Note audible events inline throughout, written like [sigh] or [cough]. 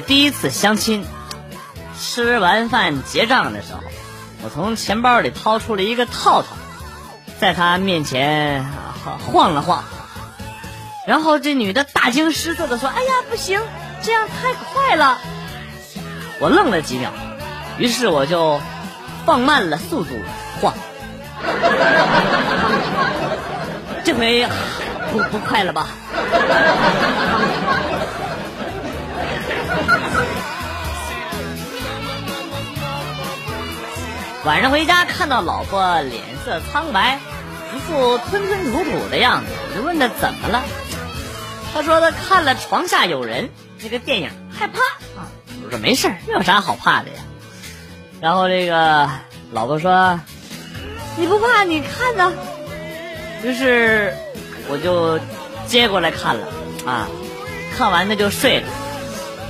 第一次相亲，吃完饭结账的时候，我从钱包里掏出了一个套套，在他面前晃了晃，然后这女的大惊失色的说：“哎呀，不行，这样太快了。”我愣了几秒，于是我就放慢了速度晃，[laughs] 这回不不快了吧？晚上回家看到老婆脸色苍白，一副吞吞吐吐的样子，我就问她怎么了。她说她看了《床下有人》那个电影，害怕啊。我说没事这有啥好怕的呀？然后这个老婆说：“你不怕你看呢？”于是我就接过来看了啊，看完那就睡了，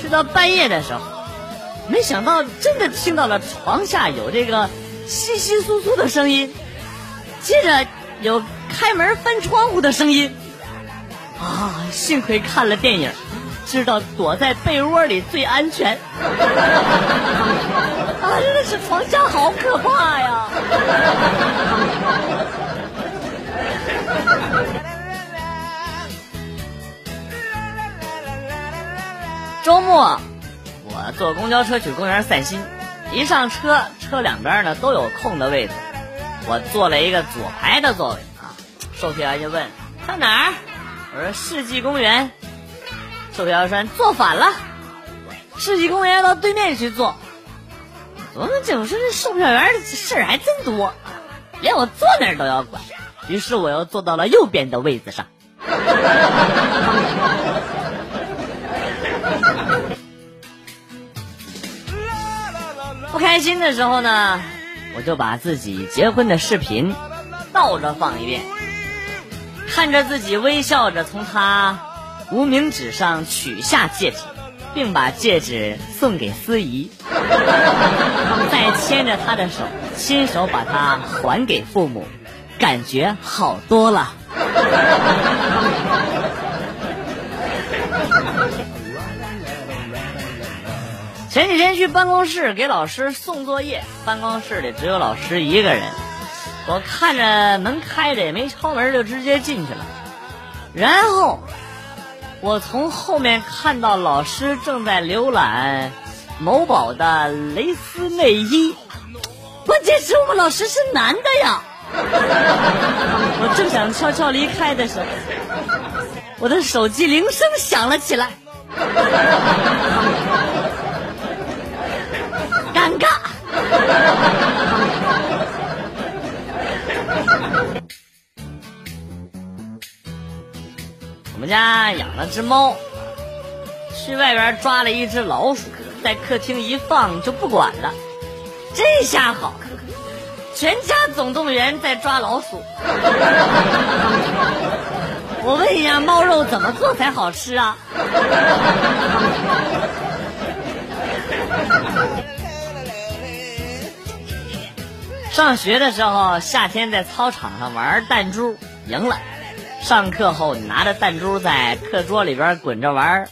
睡到半夜的时候。没想到真的听到了床下有这个稀稀疏疏的声音，接着有开门翻窗户的声音，啊！幸亏看了电影，知道躲在被窝里最安全。[laughs] 啊，真的是床下好可怕呀！[laughs] 周末。坐公交车去公园散心，一上车，车两边呢都有空的位置，我坐了一个左排的座位啊。售票员就问：“上哪儿？”我说：“世纪公园。”售票员说：“坐反了，世纪公园要到对面去坐。”我们整说这售票员的事儿还真多，连我坐哪儿都要管。于是我又坐到了右边的位子上。不开心的时候呢，我就把自己结婚的视频倒着放一遍，看着自己微笑着从他无名指上取下戒指，并把戒指送给司仪，[laughs] 再牵着他的手，亲手把它还给父母，感觉好多了。前几天去办公室给老师送作业，办公室里只有老师一个人。我看着门开着，也没敲门，就直接进去了。然后我从后面看到老师正在浏览某宝的蕾丝内衣，关键是我们老师是男的呀！[laughs] 我正想悄悄离开的时候，我的手机铃声响了起来。尴尬。[laughs] 我们家养了只猫，去外边抓了一只老鼠，在客厅一放就不管了。这下好，全家总动员在抓老鼠。我问一下，猫肉怎么做才好吃啊？上学的时候，夏天在操场上玩弹珠，赢了。上课后，你拿着弹珠在课桌里边滚着玩。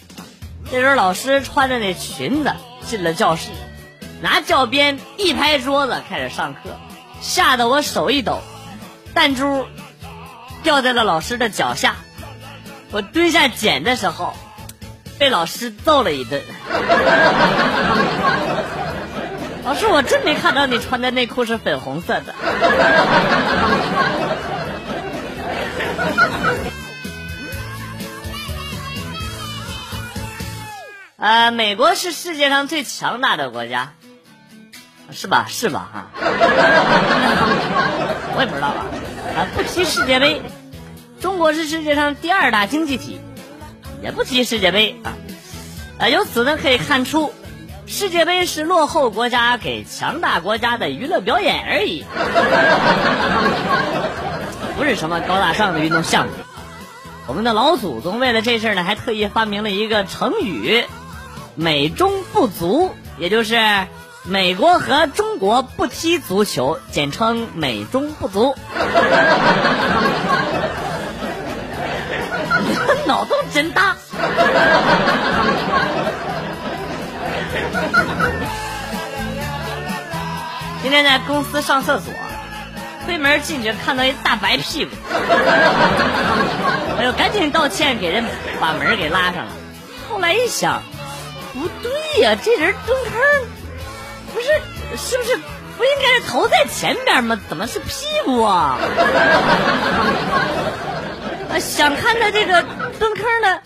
这时候，老师穿着那裙子进了教室，拿教鞭一拍桌子，开始上课，吓得我手一抖，弹珠掉在了老师的脚下。我蹲下捡的时候，被老师揍了一顿。老师，我真没看到你穿的内裤是粉红色的。[laughs] 呃，美国是世界上最强大的国家，是吧？是吧？哈，[laughs] 我也不知道啊。啊，不提世界杯，中国是世界上第二大经济体，也不提世界杯啊。啊，由此呢可以看出。世界杯是落后国家给强大国家的娱乐表演而已，[laughs] 不是什么高大上的运动项目。我们的老祖宗为了这事呢，还特意发明了一个成语“美中不足”，也就是美国和中国不踢足球，简称“美中不足”。[laughs] 脑洞真大。今天在公司上厕所，推门进去看到一大白屁股。哎呦，赶紧道歉，给人把门给拉上了。后来一想不对呀，这人蹲坑不是是不是？不应该头在前边吗？怎么是屁股啊？[laughs] 想看他这个蹲坑的。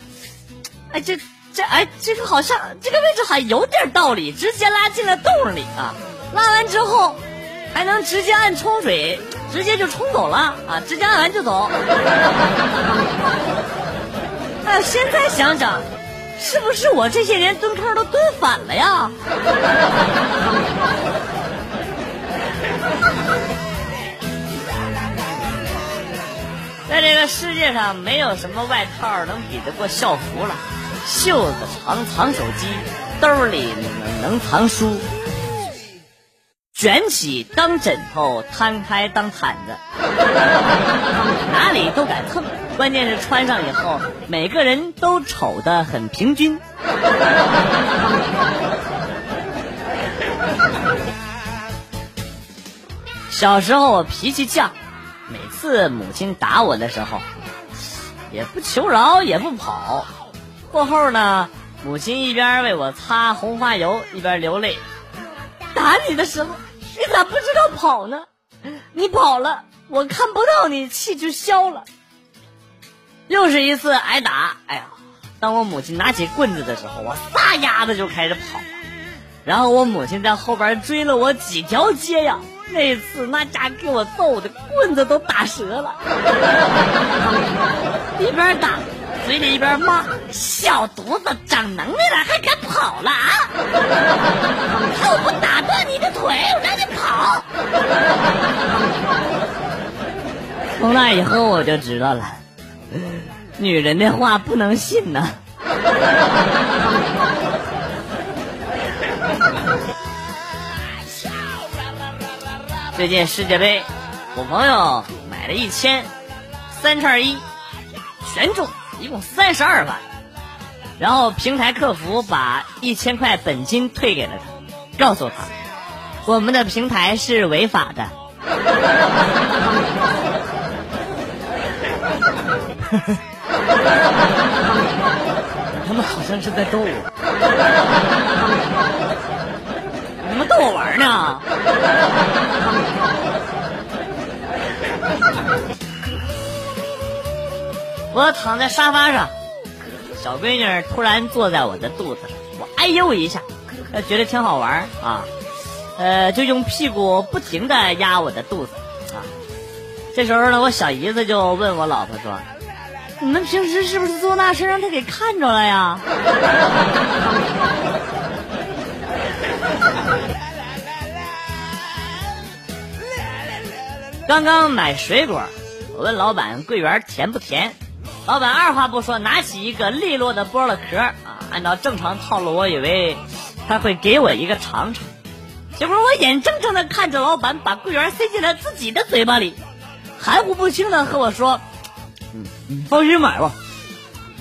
哎，这。这哎，这个好像这个位置还有点道理，直接拉进了洞里啊！拉完之后还能直接按冲水，直接就冲走了啊！直接按完就走。哎，现在想想，是不是我这些人蹲坑都蹲反了呀？[laughs] 在这个世界上，没有什么外套能比得过校服了。袖子长藏手机，兜里能能藏书，卷起当枕头，摊开当毯子，[laughs] 哪里都敢蹭。关键是穿上以后，每个人都丑得很平均。小时候我脾气犟。每次母亲打我的时候，也不求饶，也不跑。过后呢，母亲一边为我擦红花油，一边流泪。打你的时候，你咋不知道跑呢？你跑了，我看不到你，气就消了。又是一次挨打，哎呀！当我母亲拿起棍子的时候，我撒丫子就开始跑。然后我母亲在后边追了我几条街呀。那次那家给我揍的棍子都打折了，[laughs] 一边打嘴里一边骂：“小犊子长能耐了还敢跑了啊！看我不打断你的腿，我让你跑！”从那以后我就知道了，女人的话不能信呐。最近世界杯，我朋友买了一千三串一，全中，一共三十二万。然后平台客服把一千块本金退给了他，告诉他我们的平台是违法的。[laughs] 他们好像是在逗我，[laughs] 你们逗我玩呢？我躺在沙发上，小闺女突然坐在我的肚子上，我哎呦一下，觉得挺好玩啊，呃，就用屁股不停的压我的肚子啊。这时候呢，我小姨子就问我老婆说：“你们平时是不是做那事让他给看着了呀？” [laughs] 刚刚买水果，我问老板桂圆甜不甜，老板二话不说，拿起一个利落的剥了壳啊，按照正常套路，我以为他会给我一个尝尝，结果我眼睁睁的看着老板把桂圆塞进了自己的嘴巴里，含糊不清的和我说：“嗯，放心买吧，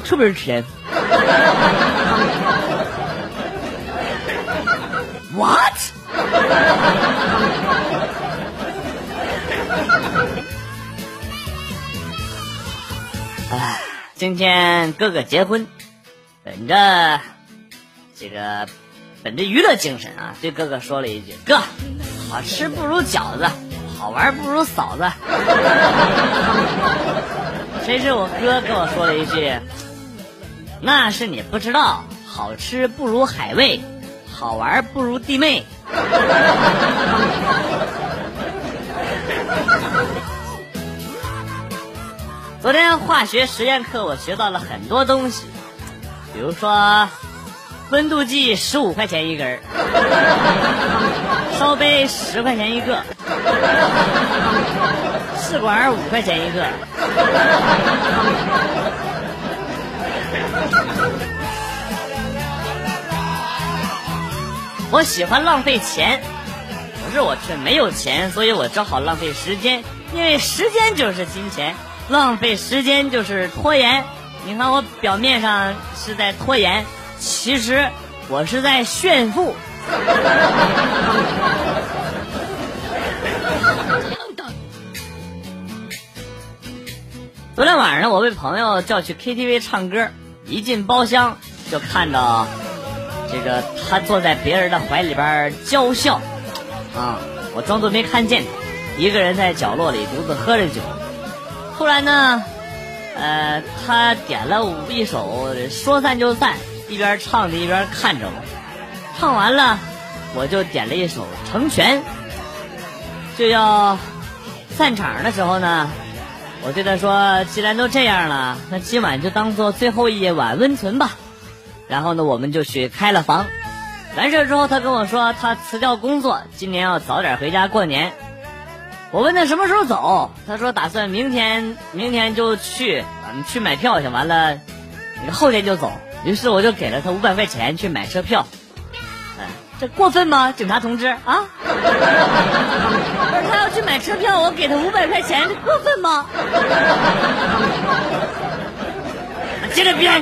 特别甜。[laughs] ”What？哎，[laughs] 今天哥哥结婚，本着这个本着娱乐精神啊，对哥哥说了一句：“哥，好吃不如饺子，好玩不如嫂子。[laughs] ”谁知我哥跟我说了一句：“那是你不知道，好吃不如海味，好玩不如弟妹。”昨天化学实验课，我学到了很多东西，比如说，温度计十五块钱一根儿，[laughs] 烧杯十块钱一个，试管五块钱一个。我喜欢浪费钱，可是我却没有钱，所以我只好浪费时间，因为时间就是金钱。浪费时间就是拖延。你看我表面上是在拖延，其实我是在炫富。[laughs] 昨天晚上我被朋友叫去 KTV 唱歌，一进包厢就看到这个他坐在别人的怀里边娇笑，啊，我装作没看见，一个人在角落里独自喝着酒。突然呢，呃，他点了一首《说散就散》，一边唱着一边看着我，唱完了，我就点了一首《成全》，就要散场的时候呢。我对他说：“既然都这样了，那今晚就当做最后一晚温存吧。”然后呢，我们就去开了房。完事之后，他跟我说他辞掉工作，今年要早点回家过年。我问他什么时候走，他说打算明天，明天就去，去买票去。完了，后天就走。于是我就给了他五百块钱去买车票。这过分吗，警察同志啊？不是他要去买车票，我给他五百块钱，这过分吗？接着编。